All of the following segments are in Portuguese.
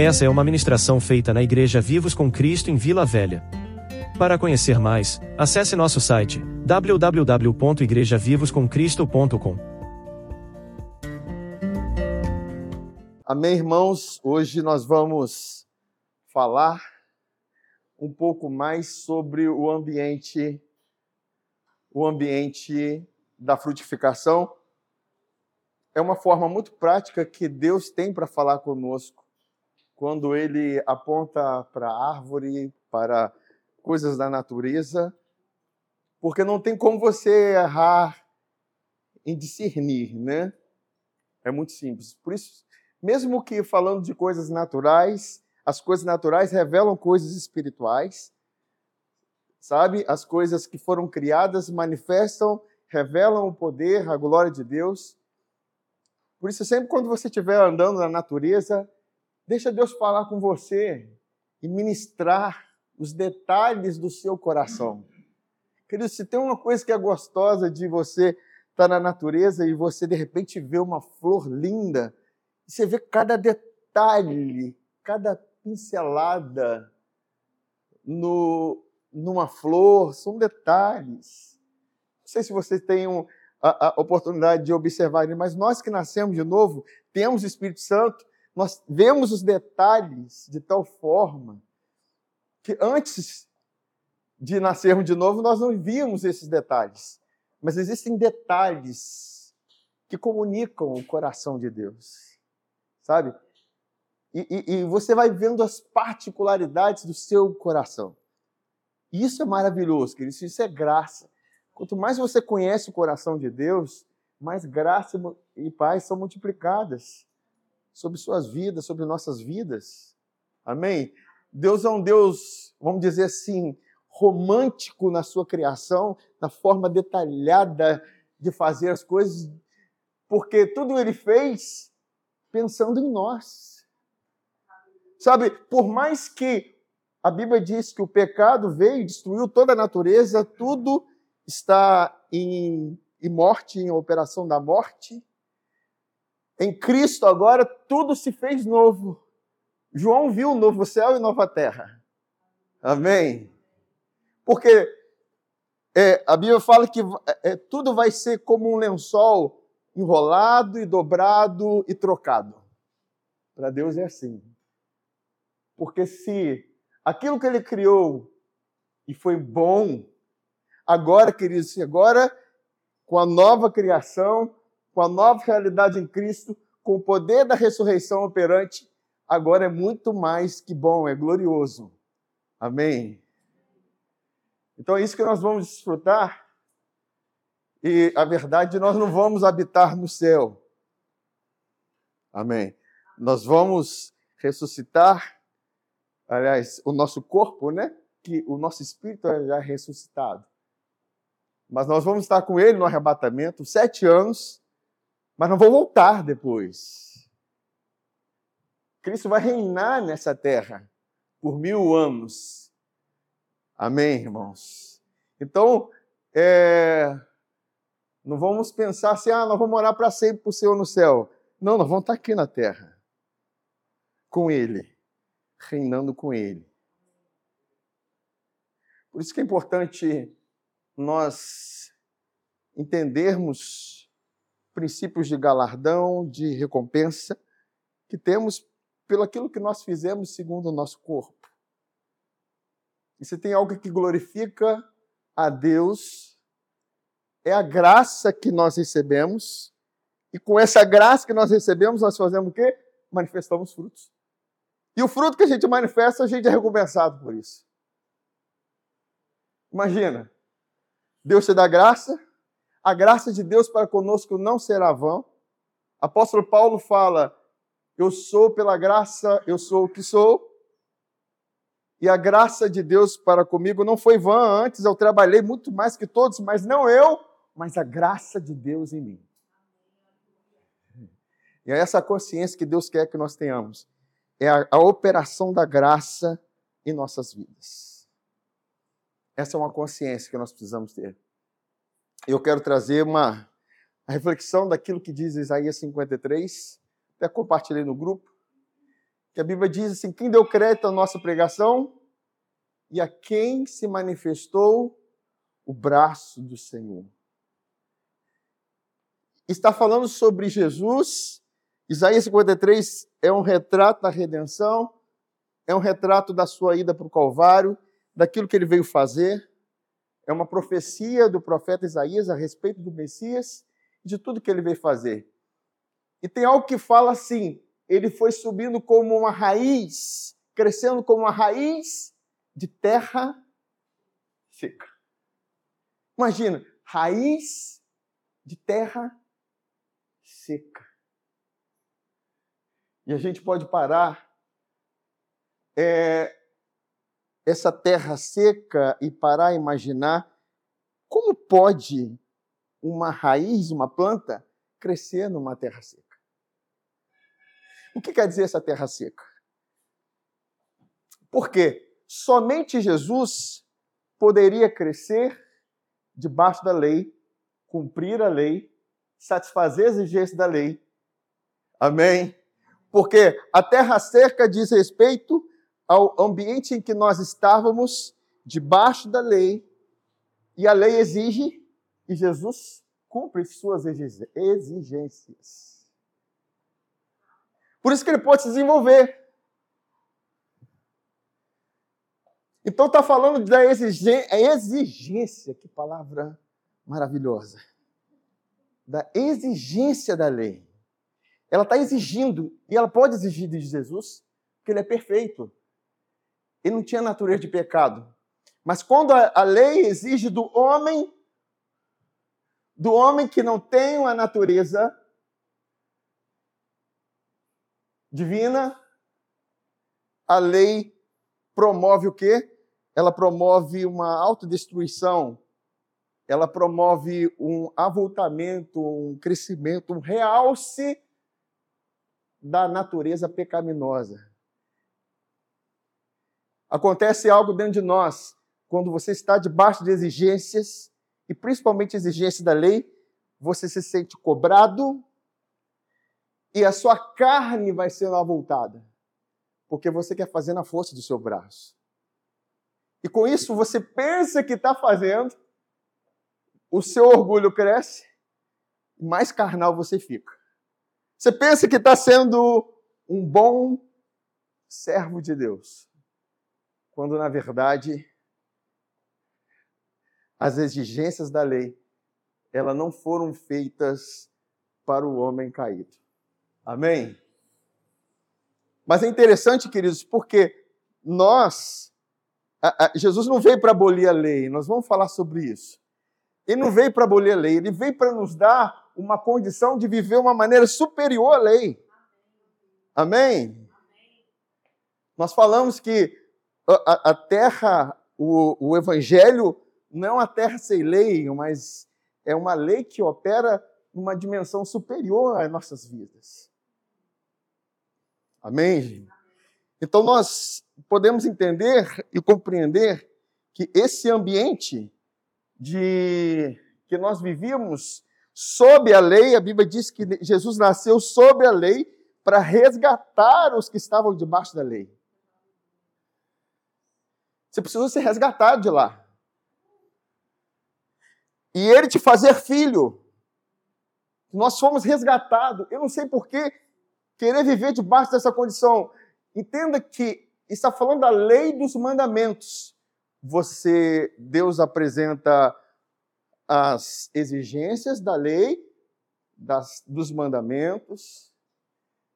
Essa é uma ministração feita na Igreja Vivos com Cristo em Vila Velha. Para conhecer mais, acesse nosso site www.igrejavivoscomcristo.com. Amém, irmãos? Hoje nós vamos falar um pouco mais sobre o ambiente o ambiente da frutificação. É uma forma muito prática que Deus tem para falar conosco quando ele aponta para a árvore, para coisas da natureza, porque não tem como você errar em discernir, né? É muito simples. Por isso, mesmo que falando de coisas naturais, as coisas naturais revelam coisas espirituais, sabe? As coisas que foram criadas manifestam, revelam o poder, a glória de Deus. Por isso, sempre quando você estiver andando na natureza, Deixa Deus falar com você e ministrar os detalhes do seu coração. Querido, se tem uma coisa que é gostosa de você estar tá na natureza e você de repente vê uma flor linda, você vê cada detalhe, cada pincelada no, numa flor, são detalhes. Não sei se vocês têm a, a oportunidade de observar, mas nós que nascemos de novo, temos o Espírito Santo, nós vemos os detalhes de tal forma que antes de nascermos de novo, nós não víamos esses detalhes. Mas existem detalhes que comunicam o coração de Deus, sabe? E, e, e, você vai vendo as particularidades do seu coração. Isso é maravilhoso, querido. Isso é graça. Quanto mais você conhece o coração de Deus, mais graça e paz são multiplicadas sobre suas vidas, sobre nossas vidas. Amém? Deus é um Deus, vamos dizer assim, romântico na sua criação, na forma detalhada de fazer as coisas, porque tudo ele fez pensando em nós. Sabe, por mais que a Bíblia diz que o pecado veio e destruiu toda a natureza, tudo está em, em morte, em operação da morte, em Cristo agora tudo se fez novo. João viu o novo céu e nova terra. Amém? Porque é, a Bíblia fala que é, tudo vai ser como um lençol enrolado e dobrado e trocado. Para Deus é assim. Porque se aquilo que ele criou e foi bom, agora, queridos, agora com a nova criação, com a nova realidade em Cristo, com o poder da ressurreição operante, agora é muito mais que bom, é glorioso. Amém? Então é isso que nós vamos desfrutar. E a verdade, nós não vamos habitar no céu. Amém. Nós vamos ressuscitar, aliás, o nosso corpo, né? Que o nosso espírito é já ressuscitado. Mas nós vamos estar com ele no arrebatamento, sete anos, mas não vou voltar depois. Cristo vai reinar nessa terra por mil anos. Amém, irmãos? Então, é, não vamos pensar assim, ah, nós vamos morar para sempre para o Senhor no céu. Não, nós vamos estar aqui na terra, com Ele, reinando com Ele. Por isso que é importante nós entendermos princípios de galardão, de recompensa que temos pelo aquilo que nós fizemos segundo o nosso corpo. E se tem algo que glorifica a Deus, é a graça que nós recebemos, e com essa graça que nós recebemos, nós fazemos o quê? Manifestamos frutos. E o fruto que a gente manifesta, a gente é recompensado por isso. Imagina, Deus te dá graça, a graça de Deus para conosco não será vã. Apóstolo Paulo fala: Eu sou pela graça, eu sou o que sou. E a graça de Deus para comigo não foi vã. Antes eu trabalhei muito mais que todos, mas não eu, mas a graça de Deus em mim. E é essa consciência que Deus quer que nós tenhamos. É a, a operação da graça em nossas vidas. Essa é uma consciência que nós precisamos ter eu quero trazer uma reflexão daquilo que diz Isaías 53, até compartilhei no grupo, que a Bíblia diz assim: quem deu crédito à nossa pregação e a quem se manifestou o braço do Senhor. Está falando sobre Jesus. Isaías 53 é um retrato da redenção, é um retrato da sua ida para o Calvário, daquilo que ele veio fazer. É uma profecia do profeta Isaías a respeito do Messias e de tudo que ele veio fazer. E tem algo que fala assim: ele foi subindo como uma raiz, crescendo como uma raiz de terra seca. Imagina, raiz de terra seca. E a gente pode parar é, essa terra seca e parar a imaginar como pode uma raiz, uma planta, crescer numa terra seca. O que quer dizer essa terra seca? Porque somente Jesus poderia crescer debaixo da lei, cumprir a lei, satisfazer as exigências da lei. Amém? Porque a terra seca diz respeito ao ambiente em que nós estávamos, debaixo da lei, e a lei exige, e Jesus cumpre suas exigências. Por isso que ele pode se desenvolver. Então está falando da exigência, que palavra maravilhosa. Da exigência da lei. Ela está exigindo, e ela pode exigir de Jesus, porque ele é perfeito. Ele não tinha natureza de pecado. Mas quando a, lei exige do homem, do homem que não tem uma natureza divina, a lei promove o quê? ela promove uma autodestruição, ela promove um avultamento, um crescimento, um realce da natureza pecaminosa. Acontece algo dentro de nós quando você está debaixo de exigências, e principalmente exigências da lei, você se sente cobrado e a sua carne vai sendo avultada, porque você quer fazer na força do seu braço. E com isso você pensa que está fazendo, o seu orgulho cresce, mais carnal você fica. Você pensa que está sendo um bom servo de Deus, quando na verdade as exigências da lei elas não foram feitas para o homem caído. Amém? Mas é interessante, queridos, porque nós Jesus não veio para abolir a lei, nós vamos falar sobre isso. Ele não veio para abolir a lei, ele veio para nos dar uma condição de viver uma maneira superior à lei. Amém? Nós falamos que a, a terra, o, o evangelho, não é uma terra sem lei, mas é uma lei que opera numa dimensão superior às nossas vidas. Amém? Então nós podemos entender e compreender que esse ambiente de que nós vivíamos sob a lei, a Bíblia diz que Jesus nasceu sob a lei para resgatar os que estavam debaixo da lei. Você precisou ser resgatado de lá. E ele te fazer filho. Nós fomos resgatados. Eu não sei por que querer viver debaixo dessa condição. Entenda que está falando da lei dos mandamentos. Você, Deus apresenta as exigências da lei, das, dos mandamentos,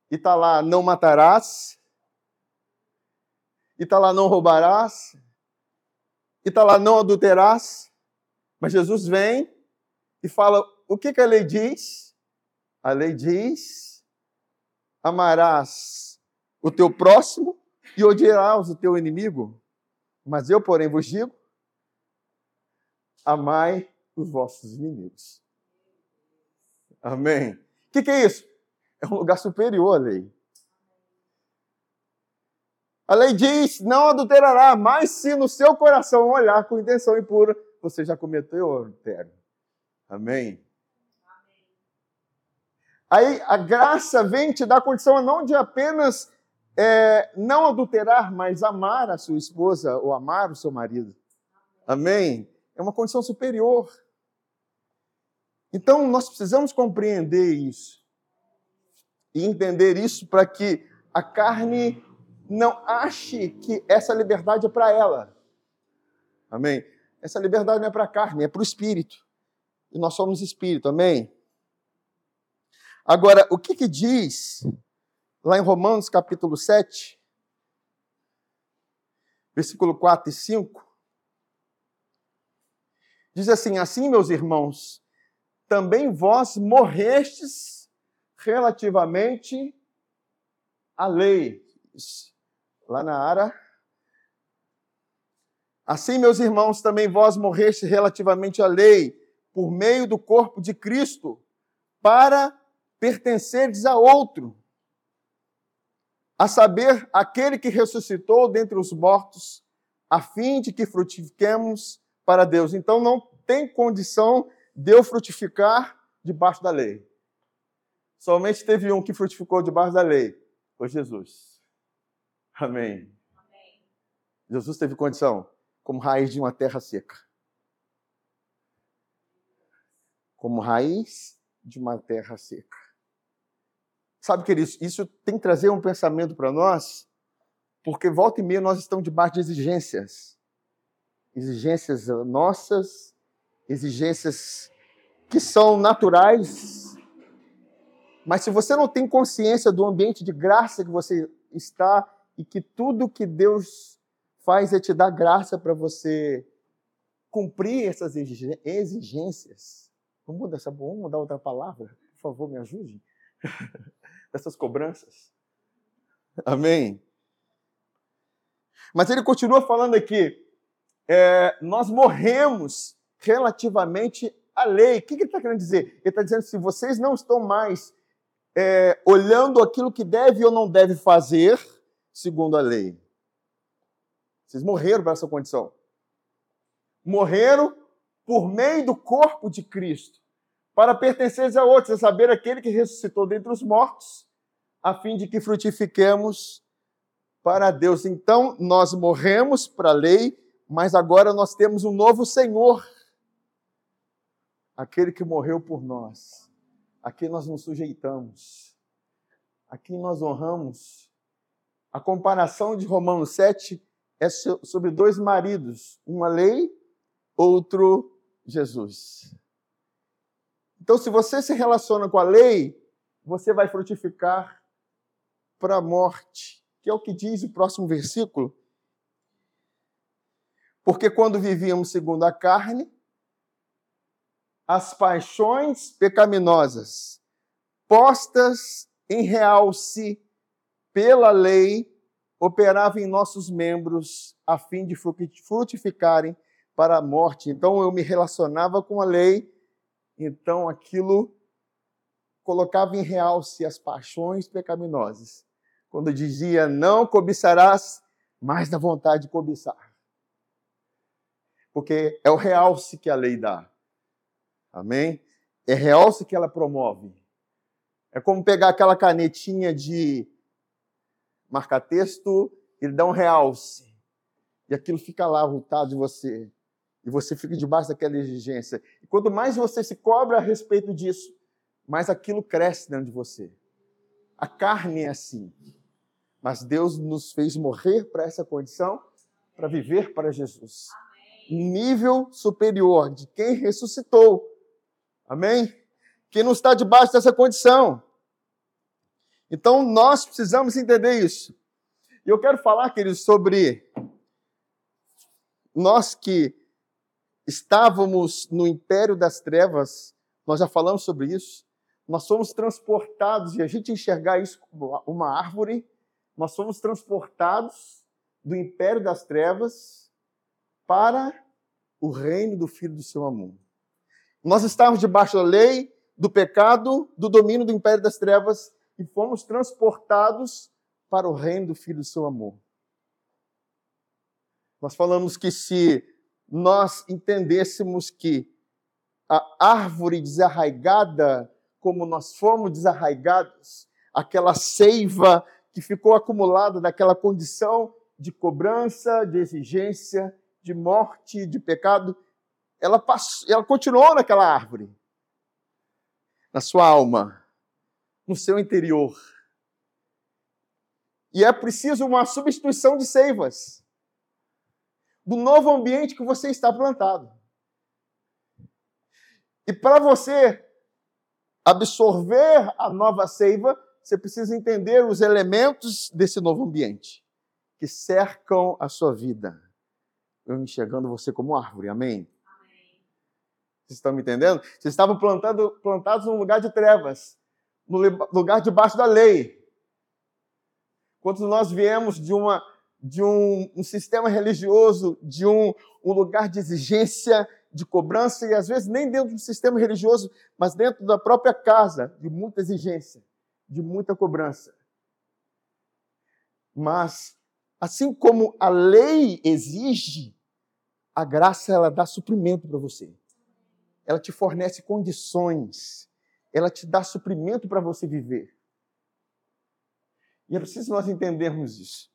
e está lá, não matarás, e está lá, não roubarás, e está lá, não adulterás. Mas Jesus vem e fala: o que, que a lei diz? A lei diz: amarás o teu próximo e odiarás o teu inimigo. Mas eu, porém, vos digo: amai os vossos inimigos. Amém. O que, que é isso? É um lugar superior à lei. A lei diz: não adulterará, mas se no seu coração olhar com intenção impura, você já cometeu adultério. Amém. Aí a graça vem te dar condição não de apenas é, não adulterar, mas amar a sua esposa ou amar o seu marido. Amém? É uma condição superior. Então, nós precisamos compreender isso e entender isso para que a carne não ache que essa liberdade é para ela. Amém? Essa liberdade não é para a carne, é para o espírito. E nós somos espírito, amém? Agora, o que, que diz lá em Romanos capítulo 7, versículo 4 e 5? Diz assim: Assim, meus irmãos, também vós morrestes relativamente à lei. Lá na Ara. Assim, meus irmãos, também vós morrestes relativamente à lei, por meio do corpo de Cristo, para pertencerdes a outro, a saber, aquele que ressuscitou dentre os mortos, a fim de que frutifiquemos para Deus. Então não tem condição de eu frutificar debaixo da lei. Somente teve um que frutificou debaixo da lei, foi Jesus. Amém. Amém. Jesus teve condição como raiz de uma terra seca. Como raiz de uma terra seca. Sabe, queridos, isso tem que trazer um pensamento para nós, porque volta e meia nós estamos debaixo de exigências. Exigências nossas, exigências que são naturais. Mas se você não tem consciência do ambiente de graça que você está e que tudo que Deus faz é te dar graça para você cumprir essas exigências. Vamos mudar, vamos mudar outra palavra? Por favor, me ajude. Essas cobranças. Amém? Mas ele continua falando aqui. É, nós morremos relativamente à lei. O que ele está querendo dizer? Ele está dizendo se vocês não estão mais é, olhando aquilo que deve ou não deve fazer segundo a lei. Vocês morreram para essa condição. Morreram por meio do corpo de Cristo, para pertenceres a outros, a saber, aquele que ressuscitou dentre os mortos, a fim de que frutifiquemos para Deus. Então, nós morremos para a lei, mas agora nós temos um novo Senhor, aquele que morreu por nós, a quem nós nos sujeitamos, a quem nós honramos. A comparação de Romanos 7 é sobre dois maridos, uma lei, outro Jesus. Então, se você se relaciona com a lei, você vai frutificar para a morte, que é o que diz o próximo versículo. Porque quando vivíamos segundo a carne, as paixões pecaminosas postas em realce pela lei operava em nossos membros a fim de frutificarem para a morte. Então eu me relacionava com a lei, então aquilo colocava em realce as paixões pecaminosas. Quando dizia não cobiçarás, mais da vontade de cobiçar. Porque é o realce que a lei dá. Amém? É realce que ela promove. É como pegar aquela canetinha de marca-texto, ele dá um realce. E aquilo fica lá voltado de você. E você fica debaixo daquela exigência. E quanto mais você se cobra a respeito disso, mais aquilo cresce dentro de você. A carne é assim. Mas Deus nos fez morrer para essa condição, para viver para Jesus. Um nível superior de quem ressuscitou. Amém? Quem não está debaixo dessa condição. Então nós precisamos entender isso. E eu quero falar, queridos, sobre nós que estávamos no império das trevas, nós já falamos sobre isso. Nós somos transportados, e a gente enxergar isso como uma árvore, nós somos transportados do império das trevas para o reino do Filho do seu amor. Nós estávamos debaixo da lei, do pecado, do domínio do império das trevas, e fomos transportados para o reino do Filho do seu amor. Nós falamos que se nós entendêssemos que a árvore desarraigada, como nós fomos desarraigados, aquela seiva que ficou acumulada daquela condição de cobrança, de exigência, de morte, de pecado, ela, passou, ela continuou naquela árvore, na sua alma, no seu interior. E é preciso uma substituição de seivas do novo ambiente que você está plantado. E para você absorver a nova seiva, você precisa entender os elementos desse novo ambiente que cercam a sua vida. Eu enxergando você como árvore, amém? amém. Vocês estão me entendendo? Vocês estavam plantando, plantados num lugar de trevas, no lugar debaixo da lei. Quando nós viemos de, uma, de um, um sistema religioso, de um, um lugar de exigência, de cobrança, e às vezes nem dentro do sistema religioso, mas dentro da própria casa, de muita exigência, de muita cobrança. Mas, assim como a lei exige, a graça ela dá suprimento para você. Ela te fornece condições. Ela te dá suprimento para você viver. E é preciso nós entendermos isso.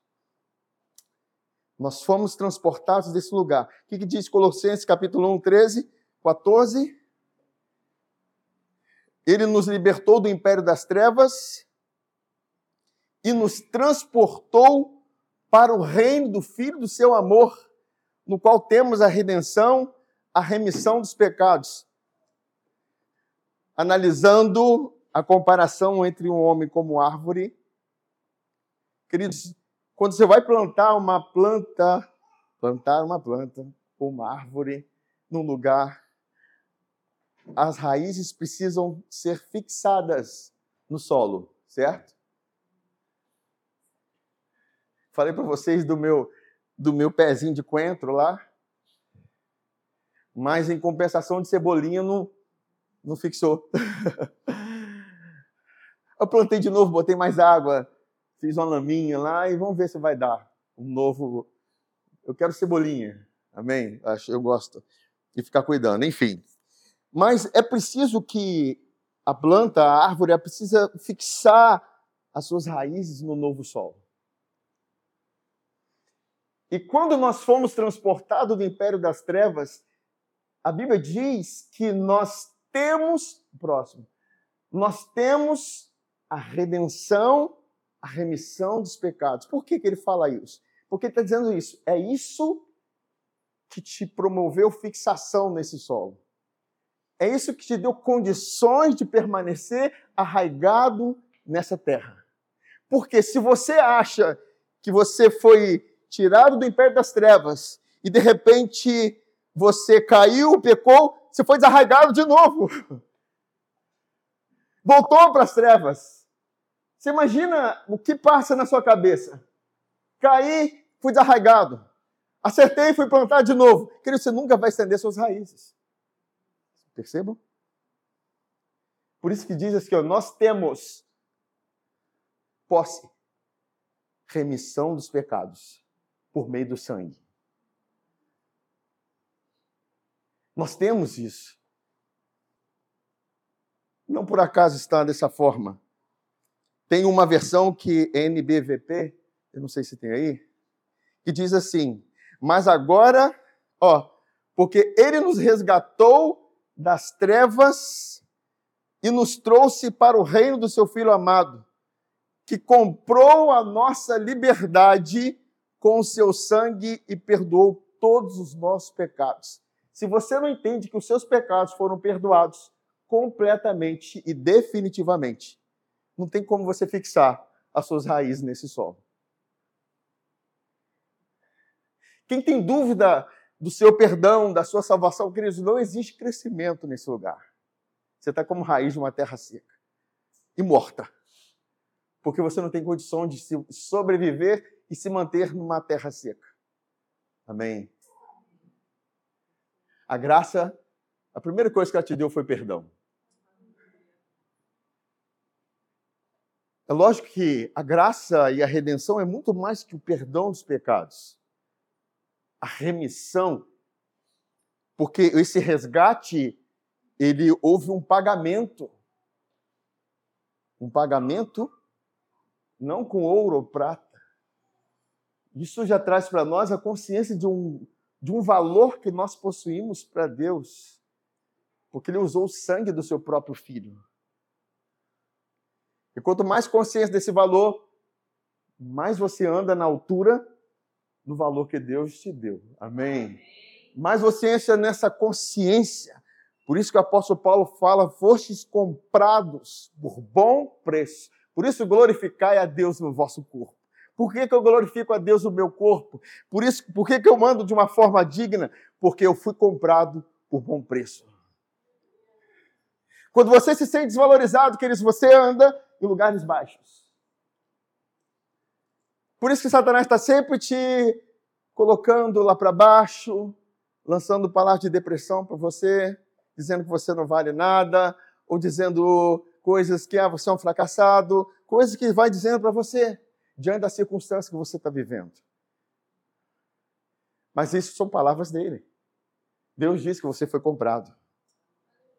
Nós fomos transportados desse lugar. O que, que diz Colossenses capítulo 1, 13, 14? Ele nos libertou do império das trevas e nos transportou para o reino do Filho do seu amor, no qual temos a redenção, a remissão dos pecados. Analisando a comparação entre um homem como árvore, queridos, quando você vai plantar uma planta, plantar uma planta uma árvore num lugar, as raízes precisam ser fixadas no solo, certo? Falei para vocês do meu do meu pezinho de coentro lá, mas em compensação de cebolinha não, não fixou. Eu plantei de novo, botei mais água, fiz uma laminha lá e vamos ver se vai dar um novo. Eu quero cebolinha, amém? Eu gosto de ficar cuidando, enfim. Mas é preciso que a planta, a árvore, ela precisa fixar as suas raízes no novo solo. E quando nós fomos transportados do império das trevas, a Bíblia diz que nós temos, próximo, nós temos a redenção a remissão dos pecados. Por que, que ele fala isso? Porque ele está dizendo isso. É isso que te promoveu fixação nesse solo. É isso que te deu condições de permanecer arraigado nessa terra. Porque se você acha que você foi tirado do império das trevas e de repente você caiu, pecou, você foi desarraigado de novo. Voltou para as trevas. Você imagina o que passa na sua cabeça? Caí, fui desarraigado. Acertei, fui plantar de novo. Querido, você nunca vai estender suas raízes. Percebam? Por isso que diz assim, ó, nós temos posse, remissão dos pecados por meio do sangue. Nós temos isso. Não por acaso está dessa forma. Tem uma versão que NBVP, eu não sei se tem aí, que diz assim: Mas agora, ó, porque ele nos resgatou das trevas e nos trouxe para o reino do seu filho amado, que comprou a nossa liberdade com o seu sangue e perdoou todos os nossos pecados. Se você não entende que os seus pecados foram perdoados completamente e definitivamente, não tem como você fixar as suas raízes nesse solo. Quem tem dúvida do seu perdão, da sua salvação, queridos, não existe crescimento nesse lugar. Você está como raiz de uma terra seca e morta. Porque você não tem condição de sobreviver e se manter numa terra seca. Amém? A graça, a primeira coisa que ela te deu foi perdão. É lógico que a graça e a redenção é muito mais que o perdão dos pecados. A remissão, porque esse resgate, ele houve um pagamento. Um pagamento não com ouro ou prata. Isso já traz para nós a consciência de um, de um valor que nós possuímos para Deus, porque Ele usou o sangue do seu próprio filho. E quanto mais consciência desse valor, mais você anda na altura do valor que Deus te deu. Amém? Mais você entra nessa consciência. Por isso que o apóstolo Paulo fala: fostes comprados por bom preço. Por isso glorificai a Deus no vosso corpo. Por que, que eu glorifico a Deus no meu corpo? Por isso, por que, que eu mando de uma forma digna? Porque eu fui comprado por bom preço. Quando você se sente desvalorizado, queridos, você anda em lugares baixos. Por isso que Satanás está sempre te colocando lá para baixo, lançando palavras de depressão para você, dizendo que você não vale nada, ou dizendo coisas que ah, você é um fracassado, coisas que vai dizendo para você diante da circunstância que você está vivendo. Mas isso são palavras dele. Deus diz que você foi comprado.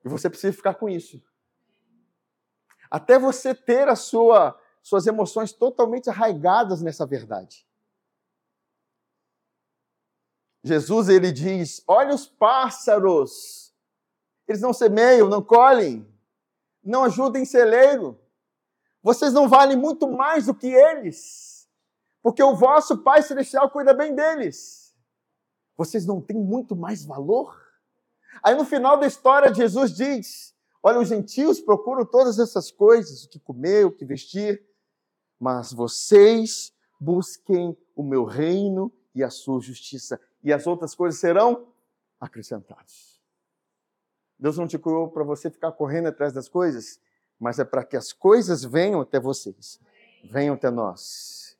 E você precisa ficar com isso. Até você ter a sua, suas emoções totalmente arraigadas nessa verdade. Jesus ele diz: "Olha os pássaros. Eles não semeiam, não colhem, não ajudam em celeiro. Vocês não valem muito mais do que eles, porque o vosso Pai celestial cuida bem deles. Vocês não têm muito mais valor?" Aí no final da história Jesus diz: Olha, os gentios procuram todas essas coisas, o que comer, o que vestir, mas vocês busquem o meu reino e a sua justiça, e as outras coisas serão acrescentadas. Deus não te criou para você ficar correndo atrás das coisas, mas é para que as coisas venham até vocês, venham até nós.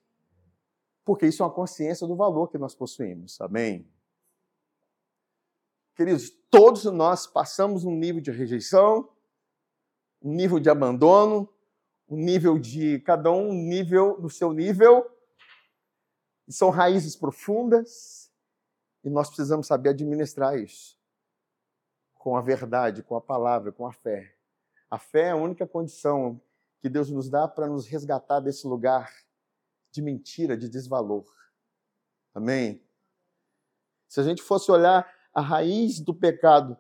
Porque isso é uma consciência do valor que nós possuímos. Amém? Queridos, todos nós passamos um nível de rejeição, um nível de abandono, um nível de cada um, um nível no seu nível. E são raízes profundas e nós precisamos saber administrar isso com a verdade, com a palavra, com a fé. A fé é a única condição que Deus nos dá para nos resgatar desse lugar de mentira, de desvalor. Amém? Se a gente fosse olhar a raiz do pecado,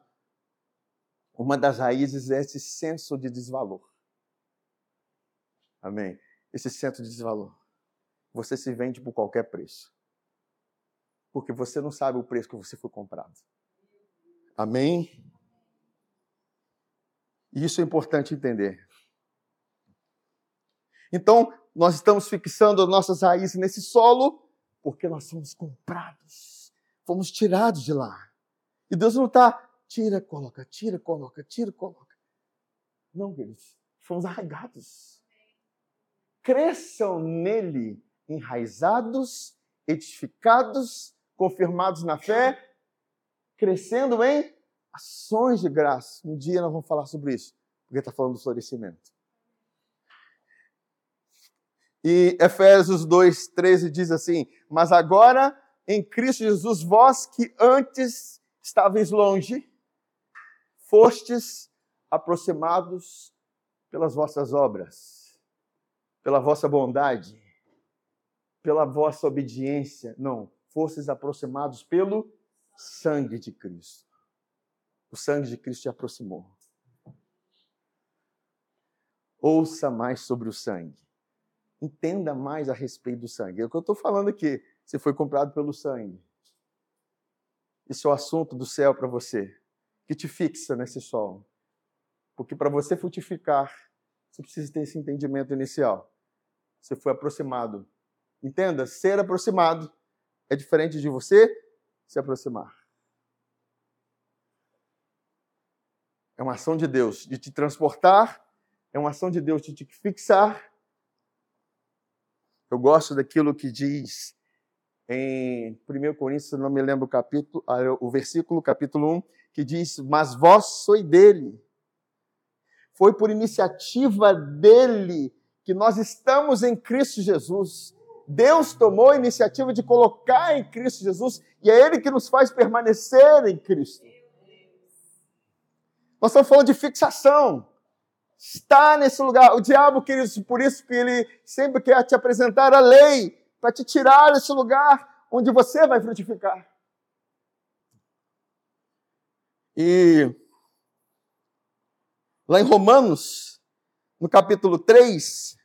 uma das raízes é esse senso de desvalor. Amém? Esse senso de desvalor. Você se vende por qualquer preço. Porque você não sabe o preço que você foi comprado. Amém? E isso é importante entender. Então, nós estamos fixando as nossas raízes nesse solo porque nós somos comprados. Fomos tirados de lá. E Deus não está, tira, coloca, tira, coloca, tira, coloca. Não, queridos, fomos arraigados. Cresçam nele, enraizados, edificados, confirmados na fé, crescendo em ações de graça. Um dia nós vamos falar sobre isso, porque está falando do florescimento. E Efésios 2, 13 diz assim: Mas agora em Cristo Jesus, vós que antes estáveis longe, fostes aproximados pelas vossas obras, pela vossa bondade, pela vossa obediência. Não, fostes aproximados pelo sangue de Cristo. O sangue de Cristo te aproximou. Ouça mais sobre o sangue. Entenda mais a respeito do sangue. É o que eu estou falando aqui. Você foi comprado pelo sangue. Isso é o assunto do céu para você, que te fixa nesse sol. Porque para você frutificar, você precisa ter esse entendimento inicial. Você foi aproximado. Entenda, ser aproximado é diferente de você se aproximar. É uma ação de Deus de te transportar, é uma ação de Deus de te fixar. Eu gosto daquilo que diz em 1 Coríntios, não me lembro o capítulo, ah, o versículo, capítulo 1, que diz: Mas vós sois dele. Foi por iniciativa dele que nós estamos em Cristo Jesus. Deus tomou a iniciativa de colocar em Cristo Jesus e é Ele que nos faz permanecer em Cristo. Nós estamos falando de fixação. está nesse lugar. O diabo, queridos, por isso que ele sempre quer te apresentar a lei, para te tirar desse lugar onde você vai frutificar. E lá em Romanos, no capítulo 3,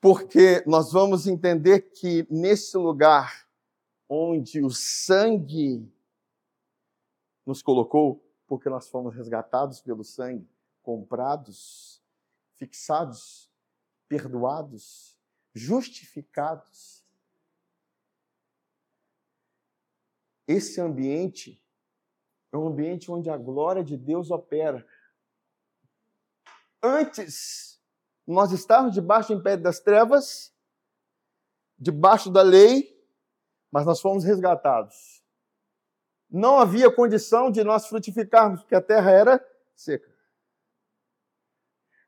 porque nós vamos entender que nesse lugar onde o sangue nos colocou, porque nós fomos resgatados pelo sangue, comprados, fixados, perdoados, justificados. Esse ambiente é um ambiente onde a glória de Deus opera. Antes, nós estávamos debaixo do império das trevas, debaixo da lei, mas nós fomos resgatados não havia condição de nós frutificarmos, porque a terra era seca.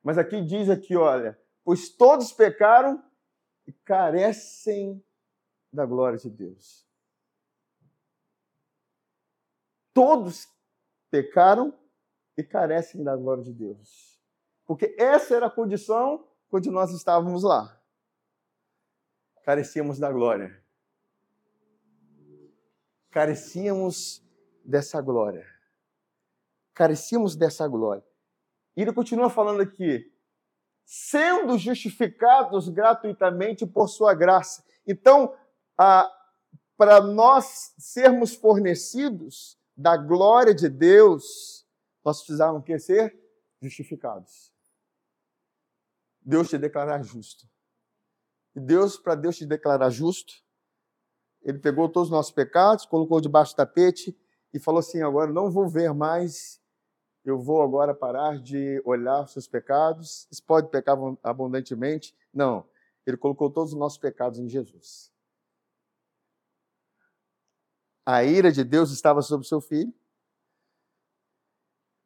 Mas aqui diz aqui, olha, pois todos pecaram e carecem da glória de Deus. Todos pecaram e carecem da glória de Deus. Porque essa era a condição quando nós estávamos lá. Carecíamos da glória carecíamos dessa glória. Carecíamos dessa glória. E ele continua falando aqui, sendo justificados gratuitamente por sua graça. Então, para nós sermos fornecidos da glória de Deus, nós precisávamos que ser justificados. Deus te declarar justo. E Deus, para Deus te declarar justo, ele pegou todos os nossos pecados, colocou debaixo do tapete e falou assim: agora não vou ver mais, eu vou agora parar de olhar os seus pecados. Você pode pecar abundantemente? Não. Ele colocou todos os nossos pecados em Jesus. A ira de Deus estava sobre seu filho.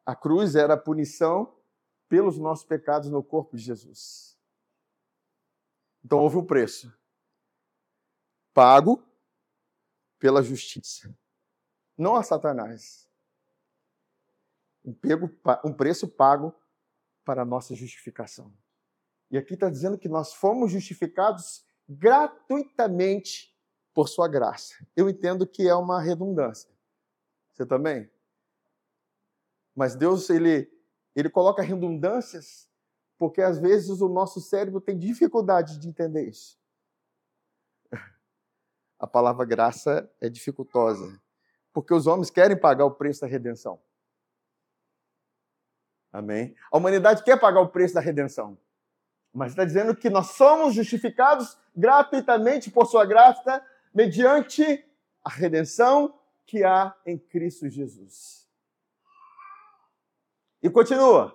A cruz era a punição pelos nossos pecados no corpo de Jesus. Então houve um preço pago pela justiça, não a Satanás. Um, pego, um preço pago para a nossa justificação. E aqui está dizendo que nós fomos justificados gratuitamente por sua graça. Eu entendo que é uma redundância. Você também? Mas Deus, ele, ele coloca redundâncias porque às vezes o nosso cérebro tem dificuldade de entender isso a palavra graça é dificultosa, porque os homens querem pagar o preço da redenção. Amém? A humanidade quer pagar o preço da redenção, mas está dizendo que nós somos justificados gratuitamente por sua graça, mediante a redenção que há em Cristo Jesus. E continua.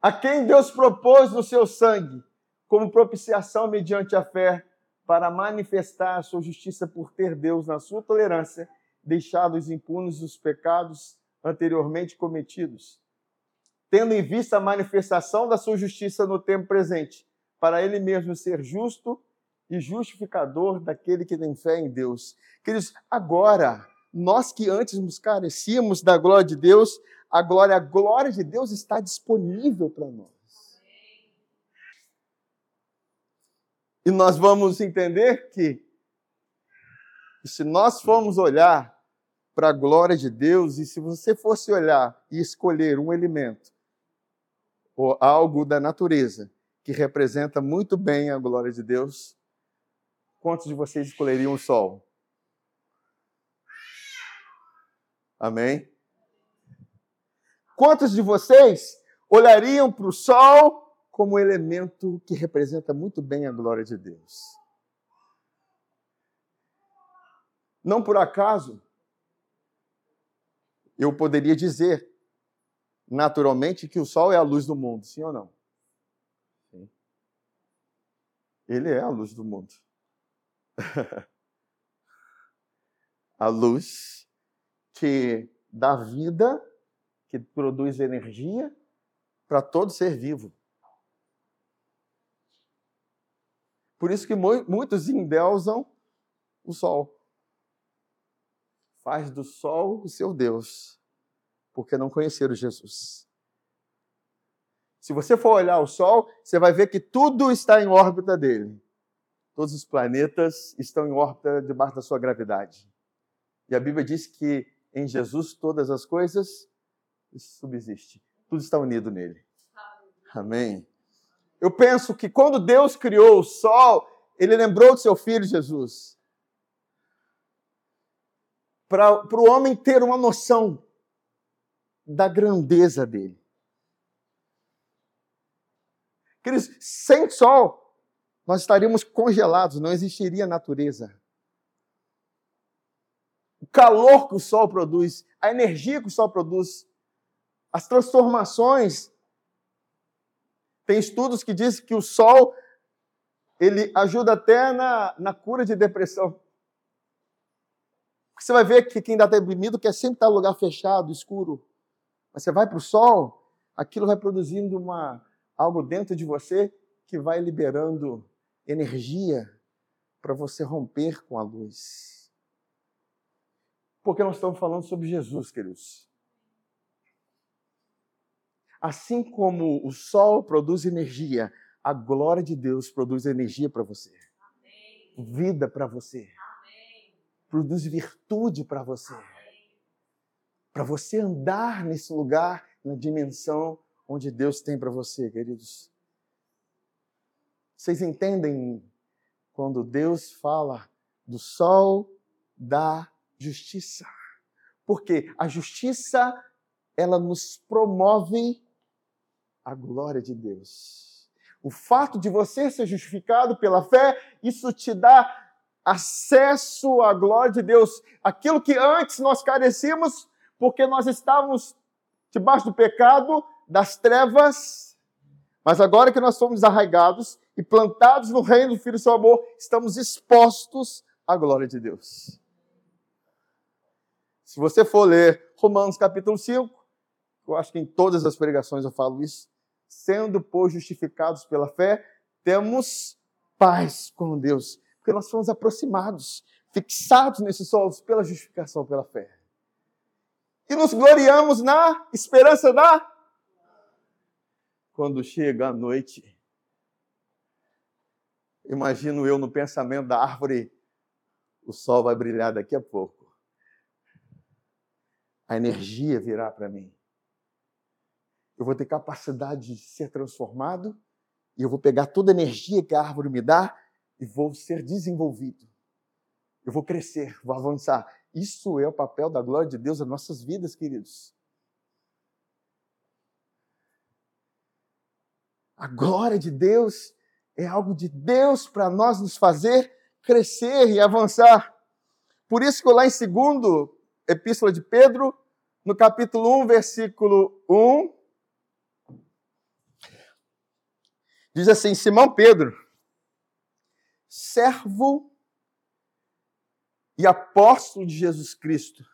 A quem Deus propôs no seu sangue, como propiciação mediante a fé, para manifestar a sua justiça por ter Deus, na sua tolerância, deixado impunes os pecados anteriormente cometidos, tendo em vista a manifestação da sua justiça no tempo presente, para ele mesmo ser justo e justificador daquele que tem fé em Deus. Queridos, agora, nós que antes nos carecíamos da glória de Deus, a glória, a glória de Deus está disponível para nós. E nós vamos entender que se nós formos olhar para a glória de Deus, e se você fosse olhar e escolher um elemento ou algo da natureza que representa muito bem a glória de Deus, quantos de vocês escolheriam o sol? Amém? Quantos de vocês olhariam para o sol como elemento que representa muito bem a glória de Deus. Não por acaso, eu poderia dizer, naturalmente, que o sol é a luz do mundo, sim ou não? Sim. Ele é a luz do mundo. a luz que dá vida, que produz energia para todo ser vivo. Por isso que muitos endeusam o sol. Faz do sol o seu Deus. porque não conheceram Jesus. Se você for olhar o Sol, você vai ver que tudo está em órbita dele. Todos os planetas estão em órbita debaixo da sua gravidade. E a Bíblia diz que em Jesus todas as coisas subsistem. Tudo está unido nele. Amém. Eu penso que quando Deus criou o sol, ele lembrou de seu filho Jesus. Para o homem ter uma noção da grandeza dele. Queridos, sem sol, nós estaríamos congelados, não existiria natureza. O calor que o sol produz, a energia que o sol produz, as transformações. Tem estudos que dizem que o sol ele ajuda até na, na cura de depressão. Você vai ver que quem está deprimido quer sempre estar em lugar fechado, escuro. Mas você vai para o sol, aquilo vai produzindo uma, algo dentro de você que vai liberando energia para você romper com a luz. Porque nós estamos falando sobre Jesus, queridos. Assim como o sol produz energia, a glória de Deus produz energia para você. Amém. Vida para você. Amém. Produz virtude para você para você andar nesse lugar, na dimensão onde Deus tem para você, queridos. Vocês entendem quando Deus fala do sol da justiça? Porque a justiça ela nos promove a glória de Deus. O fato de você ser justificado pela fé, isso te dá acesso à glória de Deus. Aquilo que antes nós carecíamos, porque nós estávamos debaixo do pecado, das trevas, mas agora que nós somos arraigados e plantados no reino do Filho do seu amor, estamos expostos à glória de Deus. Se você for ler Romanos capítulo 5, eu acho que em todas as pregações eu falo isso, sendo, pois, justificados pela fé, temos paz com Deus, porque nós fomos aproximados, fixados nesses solos pela justificação pela fé e nos gloriamos na esperança da. Quando chega a noite, imagino eu no pensamento da árvore, o sol vai brilhar daqui a pouco. A energia virá para mim. Eu vou ter capacidade de ser transformado e eu vou pegar toda a energia que a árvore me dá e vou ser desenvolvido. Eu vou crescer, vou avançar. Isso é o papel da glória de Deus nas nossas vidas, queridos. A glória de Deus é algo de Deus para nós nos fazer crescer e avançar. Por isso que lá em segundo Epístola de Pedro, no capítulo 1, versículo 1, diz assim: Simão Pedro, servo e apóstolo de Jesus Cristo.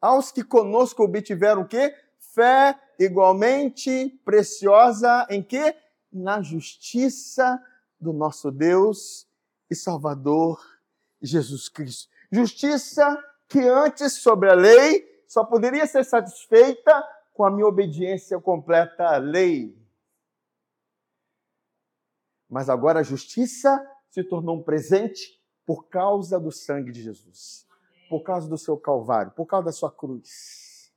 Aos que conosco obtiveram o quê? Fé igualmente preciosa em quê? Na justiça do nosso Deus e Salvador Jesus Cristo. Justiça que antes sobre a lei só poderia ser satisfeita com a minha obediência completa à lei. Mas agora a justiça se tornou um presente por causa do sangue de Jesus, por causa do seu Calvário, por causa da sua cruz.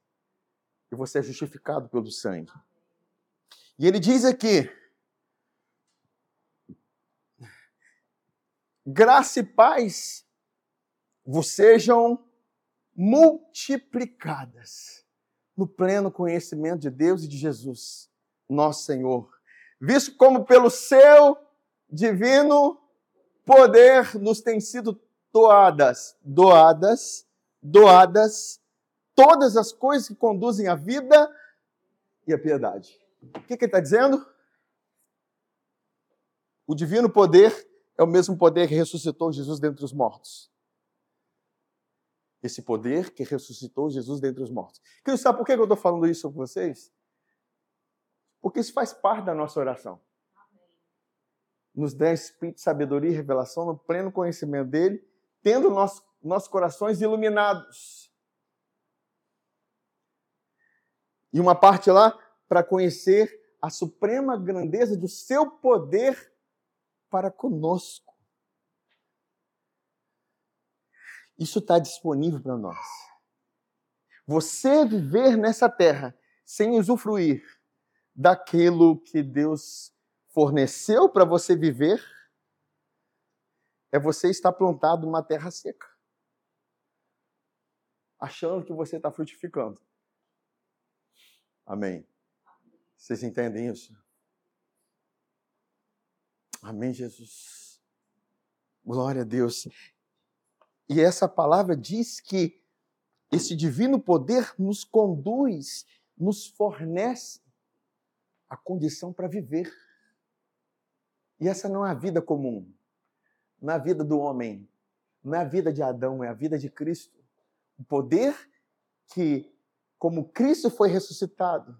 E você é justificado pelo sangue. E ele diz aqui: graça e paz vos sejam multiplicadas no pleno conhecimento de Deus e de Jesus, nosso Senhor, visto como pelo seu divino poder nos tem sido doadas, doadas, doadas, todas as coisas que conduzem à vida e à piedade. O que, que ele está dizendo? O divino poder é o mesmo poder que ressuscitou Jesus dentre os mortos. Esse poder que ressuscitou Jesus dentre os mortos. Querido, sabe por que eu estou falando isso com vocês? Porque isso faz parte da nossa oração nos dê espírito de sabedoria e revelação no pleno conhecimento dele, tendo nosso, nossos corações iluminados. E uma parte lá para conhecer a suprema grandeza do seu poder para conosco. Isso está disponível para nós. Você viver nessa terra sem usufruir daquilo que Deus forneceu para você viver, é você estar plantado numa terra seca, achando que você está frutificando. Amém. Vocês entendem isso? Amém, Jesus. Glória a Deus. E essa palavra diz que esse divino poder nos conduz, nos fornece a condição para viver. E essa não é a vida comum, não é vida do homem, não é a vida de Adão, é a vida de Cristo. O poder que, como Cristo foi ressuscitado,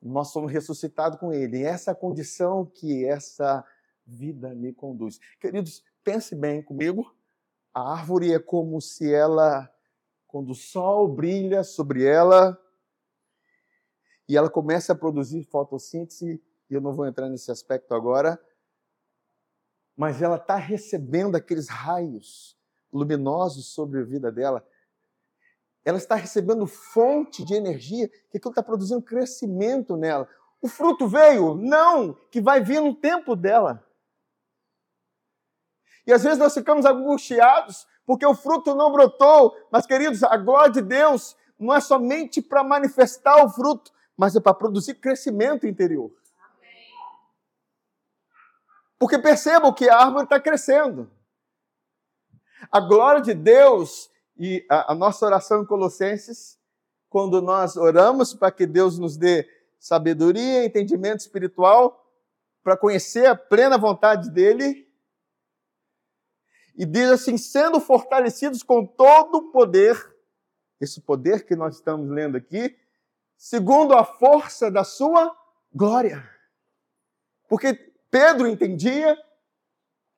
nós somos ressuscitados com Ele. E essa é a condição que essa vida me conduz. Queridos, pense bem comigo. A árvore é como se ela, quando o sol brilha sobre ela, e ela começa a produzir fotossíntese, e eu não vou entrar nesse aspecto agora, mas ela está recebendo aqueles raios luminosos sobre a vida dela. Ela está recebendo fonte de energia, que aquilo está produzindo crescimento nela. O fruto veio? Não, que vai vir no tempo dela. E às vezes nós ficamos angustiados porque o fruto não brotou. Mas, queridos, a glória de Deus não é somente para manifestar o fruto, mas é para produzir crescimento interior. Porque percebam que a árvore está crescendo. A glória de Deus e a, a, nossa oração em Colossenses, quando nós oramos para que Deus nos dê sabedoria, entendimento espiritual, para conhecer a plena vontade dEle, e diz assim: sendo fortalecidos com todo o poder, esse poder que nós estamos lendo aqui, segundo a força da sua glória. Porque Pedro entendia,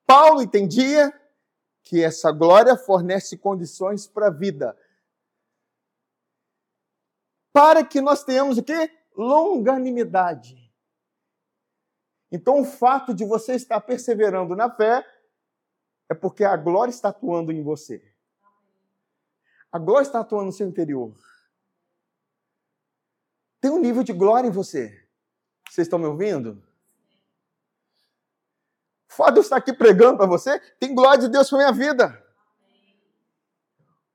Paulo entendia que essa glória fornece condições para a vida. Para que nós tenhamos o quê? Longanimidade. Então, o fato de você estar perseverando na fé é porque a glória está atuando em você. A glória está atuando no seu interior. Tem um nível de glória em você. Vocês estão me ouvindo? O fato de eu estar aqui pregando para você, tem glória de Deus para minha vida.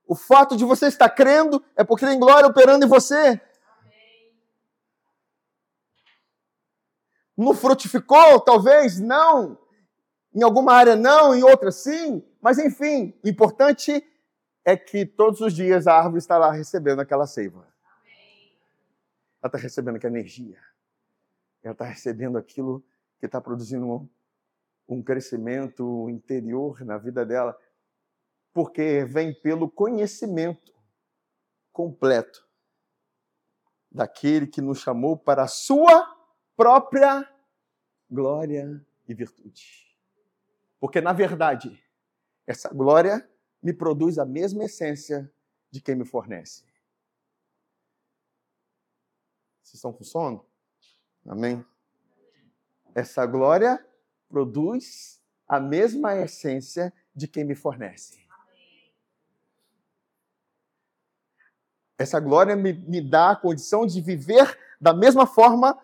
O fato de você estar crendo é porque tem glória operando em você. Não frutificou? Talvez não. Em alguma área não, em outra sim, mas enfim, o importante é que todos os dias a árvore está lá recebendo aquela seiva. Ela está recebendo aquela energia. Ela está recebendo aquilo que está produzindo um, um crescimento interior na vida dela, porque vem pelo conhecimento completo daquele que nos chamou para a sua própria glória e virtude. Porque, na verdade, essa glória me produz a mesma essência de quem me fornece. Vocês estão com sono? Amém? Essa glória produz a mesma essência de quem me fornece. Essa glória me, me dá a condição de viver da mesma forma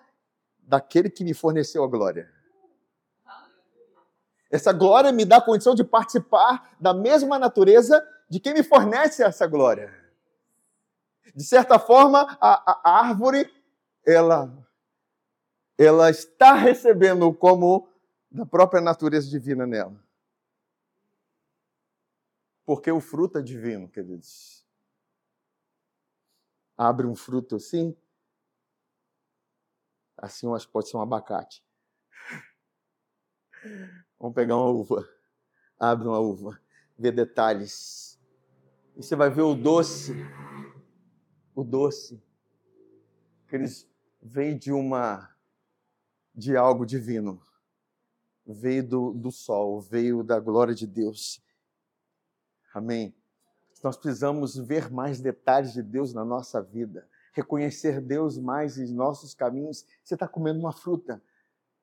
daquele que me forneceu a glória. Essa glória me dá a condição de participar da mesma natureza de quem me fornece essa glória. De certa forma, a, a árvore, ela, ela está recebendo como da própria natureza divina nela. Porque o fruto é divino, queridos. Abre um fruto assim, assim eu acho que pode ser um abacate. Vamos pegar uma uva. Abre uma uva. Vê detalhes. E você vai ver o doce. O doce. Que vem de uma de algo divino. Veio do, do sol, veio da glória de Deus. Amém. Nós precisamos ver mais detalhes de Deus na nossa vida. reconhecer Deus mais em nossos caminhos. Você está comendo uma fruta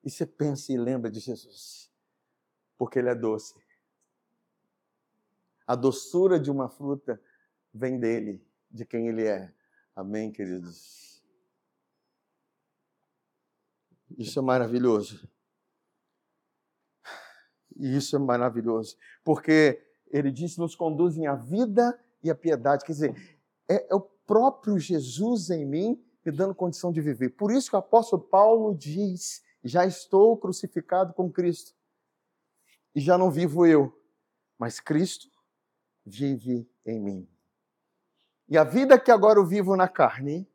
e você pensa e lembra de Jesus, porque Ele é doce. A doçura de uma fruta vem dele, de quem Ele é. Amém, queridos? Isso é maravilhoso. Isso é maravilhoso, porque Ele disse: nos conduzem à vida e à piedade. Quer dizer, é, é o próprio Jesus em mim me dando condição de viver. Por isso que o apóstolo Paulo diz: já estou crucificado com Cristo. E já não vivo eu, mas Cristo vive em mim. E a vida que agora eu vivo na carne,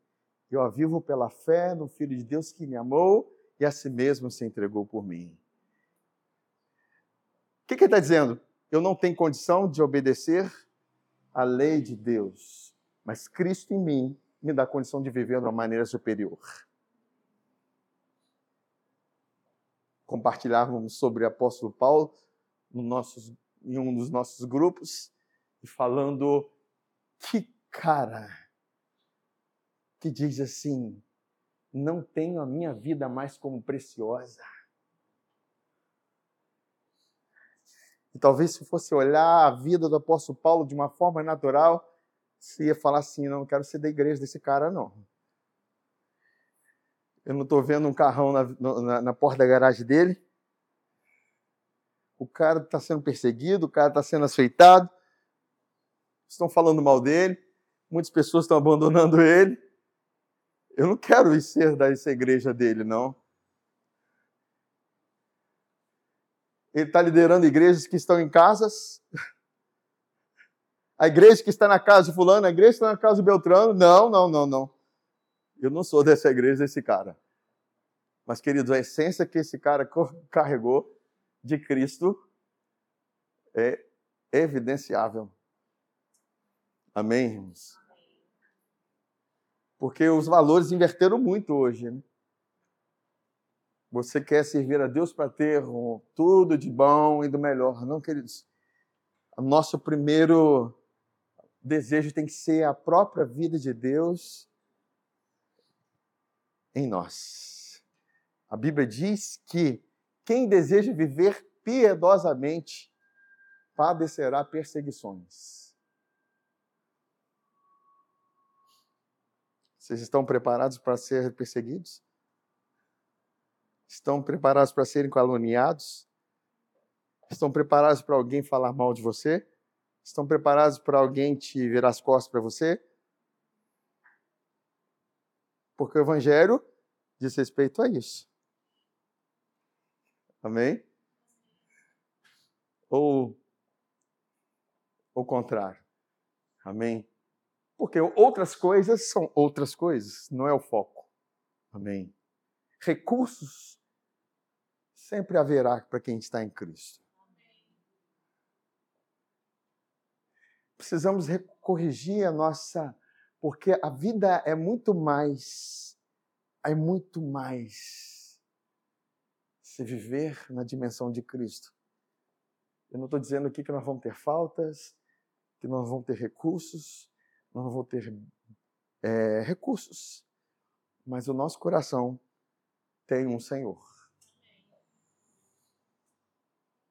eu a vivo pela fé no Filho de Deus que me amou e a si mesmo se entregou por mim. O que, ele está dizendo? Eu não tenho condição de obedecer à lei de Deus, mas Cristo em mim me dá condição de viver de uma maneira superior. Compartilhávamos sobre o apóstolo Paulo no em um dos nossos grupos, e falando que cara que diz assim: não tenho a minha vida mais como preciosa. E talvez se fosse olhar a vida do apóstolo Paulo de uma forma natural, você ia falar assim: não, quero ser da igreja desse cara, não. Eu não estou vendo um carrão na, na, na, porta da garagem dele. O cara está sendo perseguido, o cara está sendo aceitado. Estão falando mal dele. Muitas pessoas estão abandonando ele. Eu não quero ser dessa igreja dele, não. Ele está liderando igrejas que estão em casas. A igreja que está na casa de fulano, a igreja que está na casa de Beltrano. Não, não, não, não. Eu não sou dessa igreja, desse cara. Mas, queridos, a essência que esse cara carregou de Cristo é evidenciável. Amém, irmãos? Porque os valores inverteram muito hoje. Né? Você quer servir a Deus para ter tudo de bom e do melhor. Não, queridos. O nosso primeiro desejo tem que ser a própria vida de Deus em nós. A Bíblia diz que quem deseja viver piedosamente padecerá perseguições. Vocês estão preparados para ser perseguidos? Estão preparados para serem caluniados? Estão preparados para alguém falar mal de você? Estão preparados para alguém te virar as costas para você? Porque o Evangelho diz respeito a isso. Amém? Ou o contrário. Amém? Porque outras coisas são outras coisas, não é o foco. Amém? recursos sempre haverá para quem está em Cristo. Precisamos corrigir a nossa, porque a vida é muito mais, é muito mais se viver na dimensão de Cristo. Eu não estou dizendo aqui que nós vamos ter faltas, que nós vamos ter recursos, nós vamos ter é, recursos, mas o nosso coração tem um Senhor.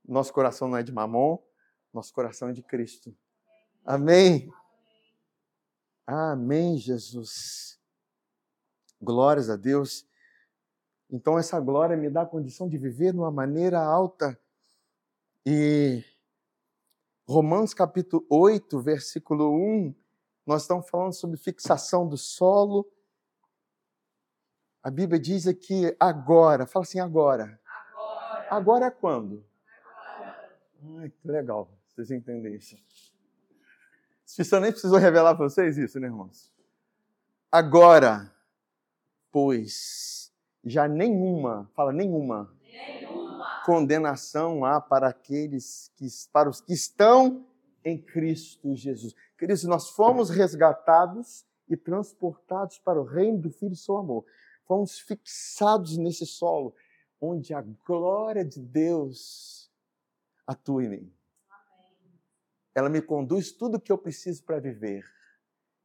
Nosso coração não é de mamon, nosso coração é de Cristo. Amém. Amém, Jesus. Glórias a Deus. Então, essa glória me dá a condição de viver de uma maneira alta. E Romanos capítulo 8, versículo 1, nós estamos falando sobre fixação do solo a Bíblia diz aqui agora, fala assim agora. Agora, agora é quando? Agora. Ai, que legal, vocês entendem isso. Isso nem precisou revelar para vocês isso, né, irmãos? Agora, pois, já nenhuma, fala nenhuma, nenhuma. condenação há para aqueles que, para os que estão em Cristo Jesus. Queridos, nós fomos resgatados e transportados para o reino do Filho do seu amor fomos fixados nesse solo onde a glória de Deus atua em mim. Ela me conduz tudo o que eu preciso para viver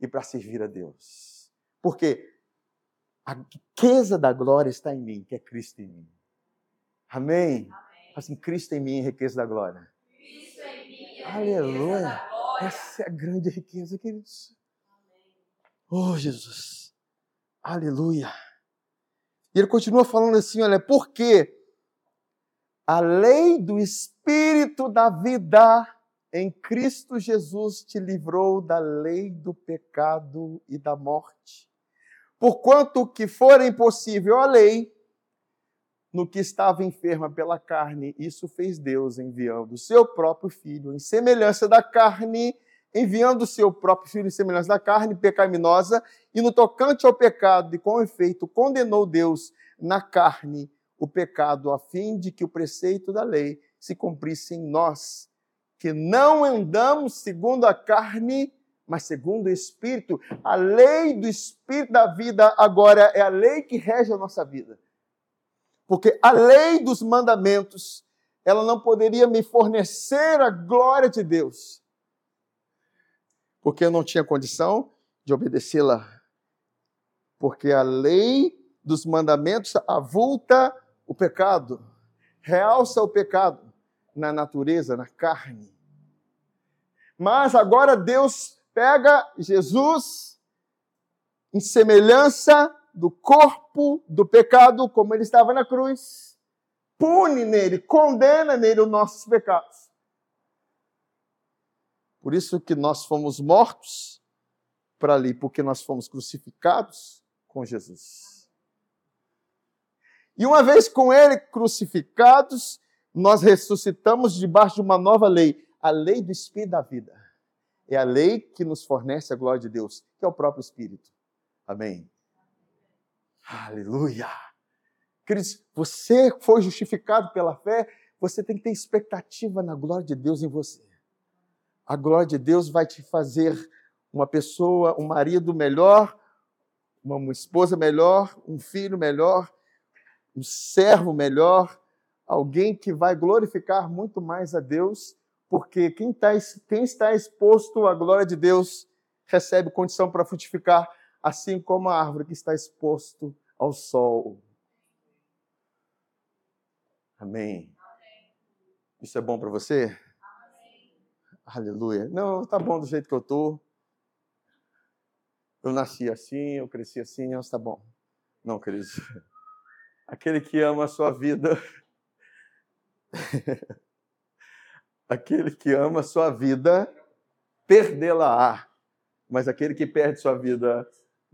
e para servir a Deus. Porque a riqueza da glória está em mim, que é Cristo em mim. Amém? Amém. Assim, Cristo em mim, riqueza da glória. Cristo Aleluia. Essa é a grande riqueza, queridos. Oh, Jesus. Aleluia. E ele continua falando assim: olha, porque a lei do Espírito da vida em Cristo Jesus te livrou da lei do pecado e da morte. Porquanto que for impossível a lei, no que estava enferma pela carne, isso fez Deus enviando o seu próprio filho em semelhança da carne, enviando o seu próprio filho em semelhança da carne pecaminosa, e no tocante ao pecado, e com efeito condenou Deus na carne o pecado, a fim de que o preceito da lei se cumprisse em nós, que não andamos segundo a carne, mas segundo o Espírito. A lei do Espírito da vida agora é a lei que rege a nossa vida. Porque a lei dos mandamentos, ela não poderia me fornecer a glória de Deus. Porque eu não tinha condição de obedecê-la. Porque a lei dos mandamentos avulta o pecado, realça o pecado na natureza, na carne. Mas agora Deus pega Jesus em semelhança do corpo do pecado, como ele estava na cruz, pune nele, condena nele os nossos pecados. Por isso que nós fomos mortos para ali, porque nós fomos crucificados com Jesus. E uma vez com ele crucificados, nós ressuscitamos debaixo de uma nova lei, a lei do Espírito da vida. É a lei que nos fornece a glória de Deus, que é o próprio Espírito. Amém. Aleluia. Queridos, você foi justificado pela fé, você tem que ter expectativa na glória de Deus em você. A glória de Deus vai te fazer uma pessoa, um marido melhor, uma esposa melhor, um filho melhor, um servo melhor, alguém que vai glorificar muito mais a Deus, porque quem, tá, quem está exposto à glória de Deus recebe condição para frutificar, assim como a árvore que está exposto ao sol. Amém. Isso é bom para você? Aleluia. Não, tá bom do jeito que eu tô. Eu nasci assim, eu cresci assim, não está bom. Não, queridos. Aquele que ama a sua vida. aquele que ama a sua vida, perdê-la-á. Mas aquele que perde sua vida,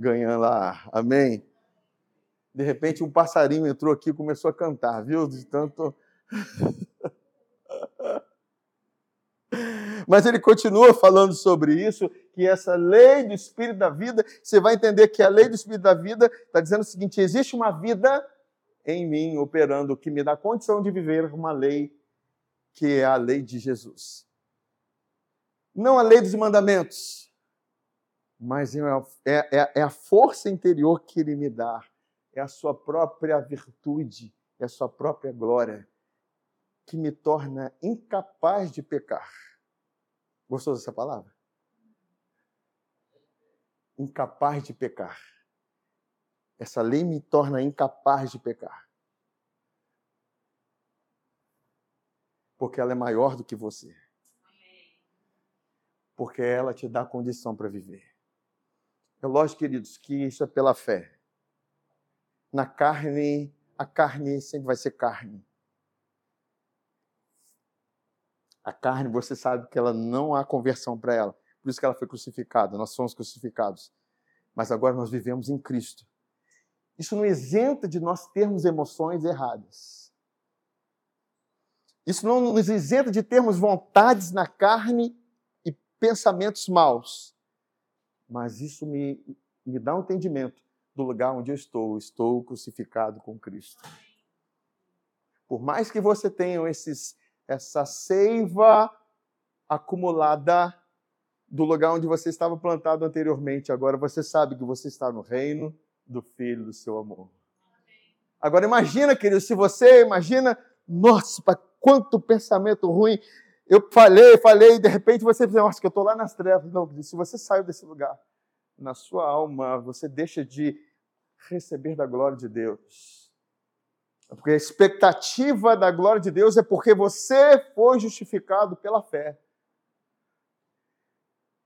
ganha-la-á. Amém? De repente, um passarinho entrou aqui e começou a cantar, viu? De tanto. Mas ele continua falando sobre isso, que essa lei do Espírito da vida, você vai entender que a lei do Espírito da vida está dizendo o seguinte: existe uma vida em mim operando que me dá condição de viver uma lei que é a lei de Jesus. Não a lei dos mandamentos, mas é, é, é, é a força interior que ele me dá, é a sua própria virtude, é a sua própria glória que me torna incapaz de pecar. Gostou dessa palavra? Incapaz de pecar. Essa lei me torna incapaz de pecar. Porque ela é maior do que você. Porque ela te dá condição para viver. É lógico, queridos, que isso é pela fé. Na carne, a carne sempre vai ser carne. A carne, você sabe que ela não há conversão para ela. Por isso que ela foi crucificada. Nós somos crucificados. Mas agora nós vivemos em Cristo. Isso não isenta de nós termos emoções erradas. Isso não nos isenta de termos vontades na carne e pensamentos maus. Mas isso me, me dá um entendimento do lugar onde eu estou. Estou crucificado com Cristo. Por mais que você tenha esses essa seiva acumulada do lugar onde você estava plantado anteriormente. Agora você sabe que você está no reino do Filho do seu amor. Agora imagina, querido, se você imagina, nossa, quanto pensamento ruim. Eu falei, falei, e de repente você diz, nossa, que eu estou lá nas trevas. Não, se você saiu desse lugar, na sua alma, você deixa de receber da glória de Deus. Porque a expectativa da glória de Deus é porque você foi justificado pela fé.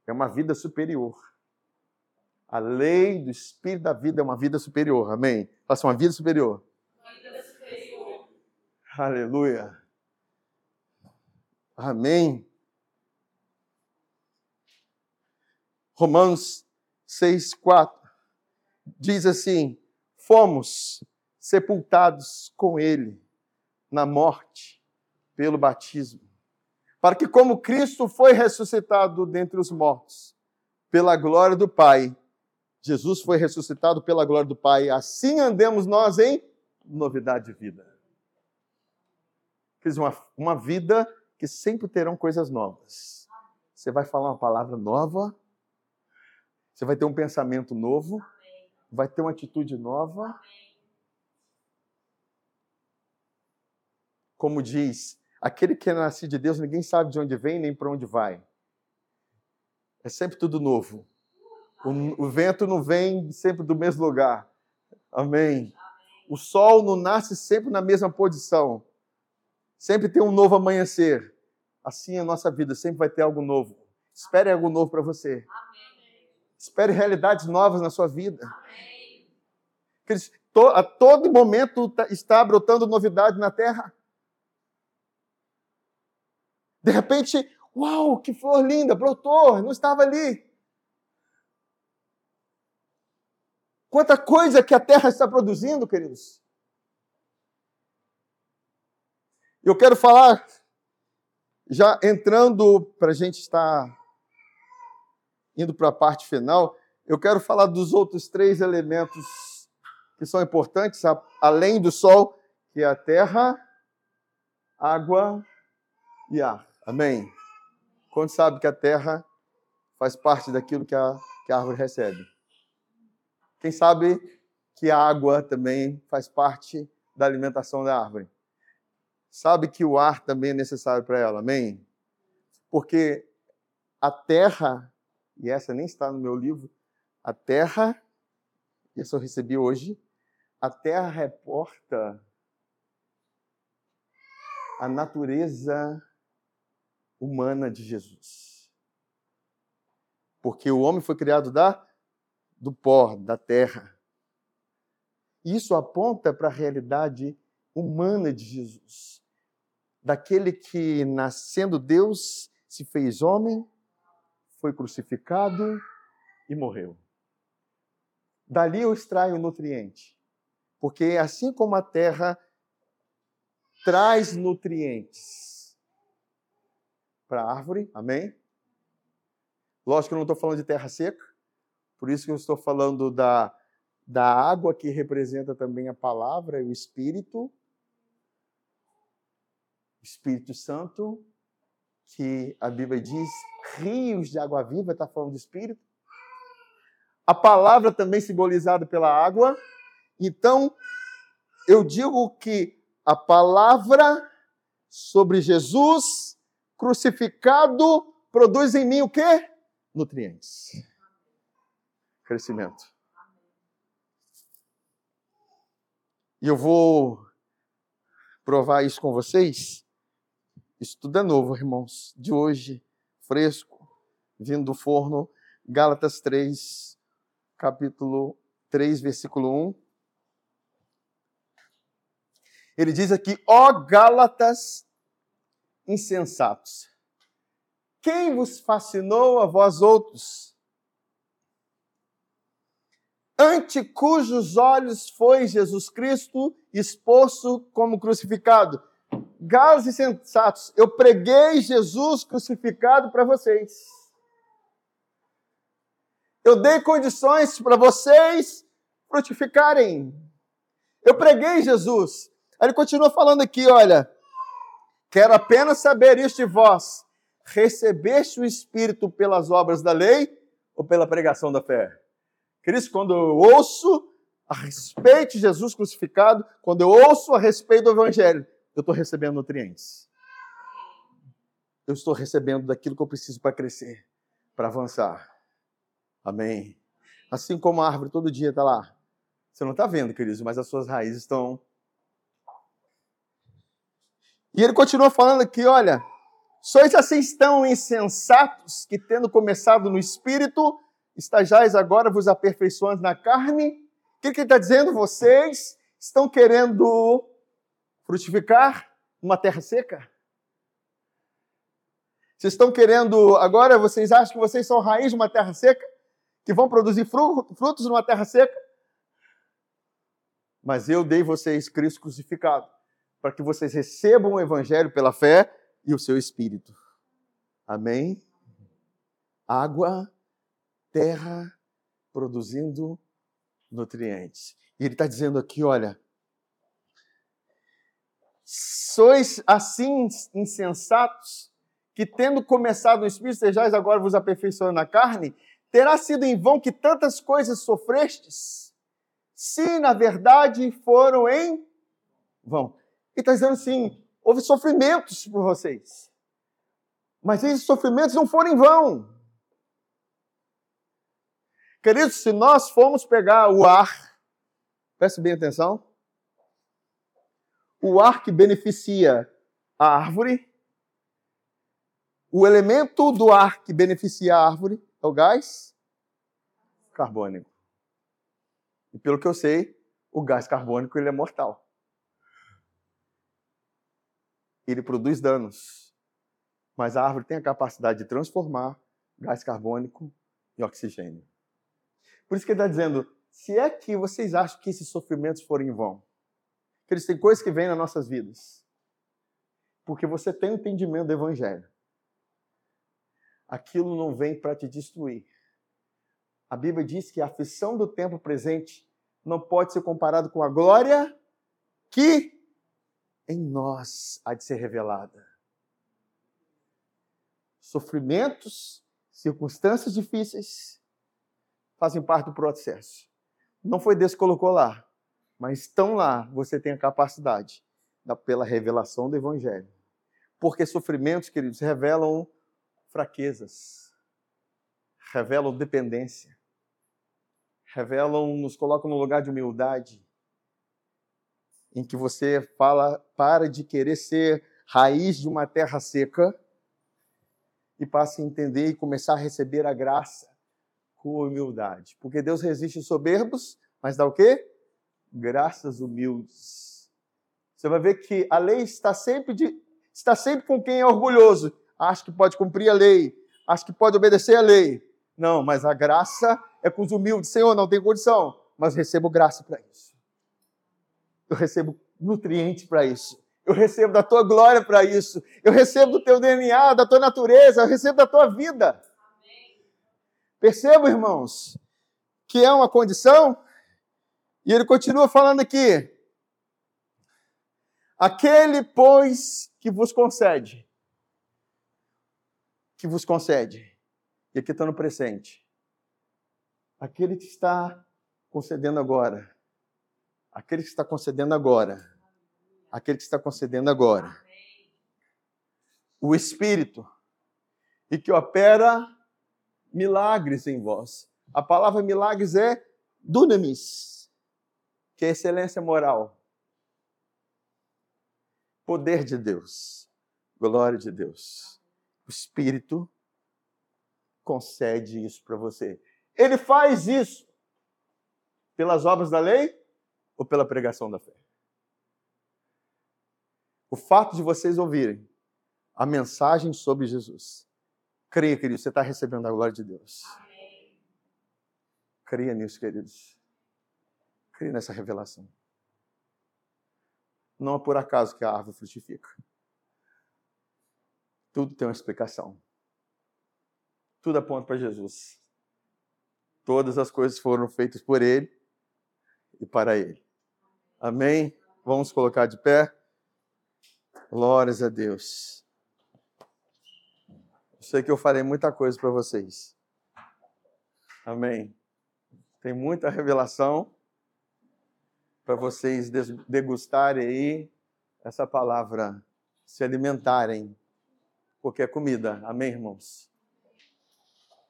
É uma vida superior. A lei do Espírito da vida é uma vida superior. Amém? Faça uma vida superior. Uma vida superior. Aleluia. Amém. Romanos 6, 4 diz assim: Fomos sepultados com Ele na morte pelo batismo, para que, como Cristo foi ressuscitado dentre os mortos, pela glória do Pai, Jesus foi ressuscitado pela glória do Pai, assim andemos nós em novidade de vida. Quer dizer, uma, uma vida que sempre terão coisas novas. Você vai falar uma palavra nova, você vai ter um pensamento novo, vai ter uma atitude nova. Como diz, aquele que é nascido de Deus, ninguém sabe de onde vem nem para onde vai. É sempre tudo novo. O, o, vento não vem sempre do mesmo lugar. Amém. O sol não nasce sempre na mesma posição. Sempre tem um novo amanhecer. Assim é a nossa vida, sempre vai ter algo novo. Espere algo novo para você. Amém. Espere realidades novas na sua vida. Amém. A todo momento tá, está brotando novidade na terra. De repente, uau, que flor linda, brotou, não estava ali. Quanta coisa que a terra está produzindo, queridos. Eu quero falar, já entrando para a gente estar indo para a parte final, eu quero falar dos outros três elementos que são importantes, além do sol, que é a terra, água e ar. Amém? Quando sabe que a terra faz parte daquilo que a, que a árvore recebe? Quem sabe que a água também faz parte da alimentação da árvore? Sabe que o ar também é necessário para ela, amém? Porque a terra, e essa nem está no meu livro, a terra, e essa eu recebi hoje, a terra reporta a natureza humana de Jesus. Porque o homem foi criado da do pó, da terra. Isso aponta para a realidade humana de Jesus. Daquele que, nascendo Deus, se fez homem, foi crucificado e morreu. Dali eu extraio o nutriente. Porque assim como a terra traz nutrientes para a árvore, amém? Lógico que eu não estou falando de terra seca, por isso que eu estou falando da, da água que representa também a palavra e o Espírito, Espírito Santo, que a Bíblia diz rios de água viva, está falando do Espírito. A palavra também simbolizada pela água. Então, eu digo que a palavra sobre Jesus crucificado produz em mim o quê? Nutrientes. Crescimento. E eu vou provar isso com vocês isso tudo é novo, irmãos, de hoje, fresco, vindo do forno. Gálatas 3, capítulo 3, versículo 1. Ele diz aqui: Ó Gálatas insensatos, quem vos fascinou a vós outros? Ante cujos olhos foi Jesus Cristo exposto como crucificado. Galos e sensatos, eu preguei Jesus crucificado para vocês. Eu dei condições para vocês frutificarem. Eu preguei Jesus. Aí ele continua falando aqui, olha, quero apenas saber isto de vós. Recebeste o Espírito pelas obras da lei ou pela pregação da fé? Cristo, quando eu ouço a respeito de Jesus crucificado, quando eu ouço a respeito do Evangelho, eu estou recebendo nutrientes. Eu estou recebendo daquilo que eu preciso para crescer, para avançar. Amém. Assim como a árvore todo dia está lá. Você não está vendo, queridos, mas as suas raízes estão. E ele continua falando aqui: olha, sois assim tão insensatos que, tendo começado no espírito, estajais agora vos aperfeiçoando na carne. O que, que ele está dizendo? Vocês estão querendo frutificar numa terra seca? Vocês estão querendo, agora vocês acham que vocês são raiz de uma terra seca? Que vão produzir frutos numa terra seca? Mas eu dei vocês Cristo crucificado, para que vocês recebam o Evangelho pela fé e o seu Espírito. Amém? Água, terra, produzindo nutrientes. E ele está dizendo aqui: olha, sois assim insensatos que, tendo começado no Espírito, sejais agora vos aperfeiçoando na carne, terá sido em vão que tantas coisas sofrestes, se na verdade foram em vão. Ele está dizendo assim: houve sofrimentos por vocês, mas esses sofrimentos não foram em vão. Queridos, se nós formos pegar o ar, preste bem atenção, o ar que beneficia a árvore o elemento do ar que beneficia a árvore é o gás carbônico. E pelo que eu sei, o gás carbônico ele é mortal. Ele produz danos. Mas a árvore tem a capacidade de transformar gás carbônico em oxigênio. Por isso que ele está dizendo: se é que vocês acham que esses sofrimentos forem em vão, que eles têm coisas que vêm nas nossas vidas, porque você tem o entendimento do Evangelho aquilo não vem para te destruir. A Bíblia diz que a aflição do tempo presente não pode ser comparada com a glória que em nós há de ser revelada. Sofrimentos, circunstâncias difíceis fazem parte do processo. Não foi Deus que colocou lá, mas estão lá, você tem a capacidade da, pela revelação do Evangelho. Porque sofrimentos, queridos, revelam fraquezas, revelam dependência, revelam, nos colocam no lugar de humildade, em que você fala, para de querer ser raiz de uma terra seca e passa a entender e começar a receber a graça com humildade. Porque Deus resiste soberbos, mas dá o quê? Graças humildes. Você vai ver que a lei está sempre, de, está sempre com quem é orgulhoso, acha que pode cumprir a lei, acha que pode obedecer a lei. Não, mas a graça é com os humildes. Senhor, não tem condição, mas recebo graça para isso. Eu recebo nutriente para isso. Eu recebo da tua glória para isso. Eu recebo do teu DNA, da tua natureza, eu recebo da tua vida. Percebam, irmãos, que é uma condição. E ele continua falando aqui: aquele, pois, que vos concede que vos concede. E aqui está no presente. Aquele que está concedendo agora. Aquele que está concedendo agora. Aquele que está concedendo agora. O Espírito. E que opera milagres em vós. A palavra milagres é dunamis, que é excelência moral. Poder de Deus. Glória de Deus. O Espírito concede isso para você. Ele faz isso pelas obras da lei ou pela pregação da fé? O fato de vocês ouvirem a mensagem sobre Jesus. Creia, querido, você está recebendo a glória de Deus. Amém. Creia nisso, queridos. Creia nessa revelação. Não é por acaso que a árvore frutifica. Tudo tem uma explicação. Tudo aponta para Jesus. Todas as coisas foram feitas por Ele e para Ele. Amém? Vamos colocar de pé. Glórias a Deus. Eu sei que eu falei muita coisa para vocês. Amém. Tem muita revelação para vocês degustarem aí essa palavra, se alimentarem porque é comida. Amém, irmãos?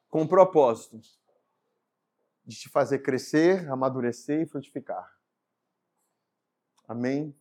Com o propósito de te fazer crescer, amadurecer e frutificar. Amém?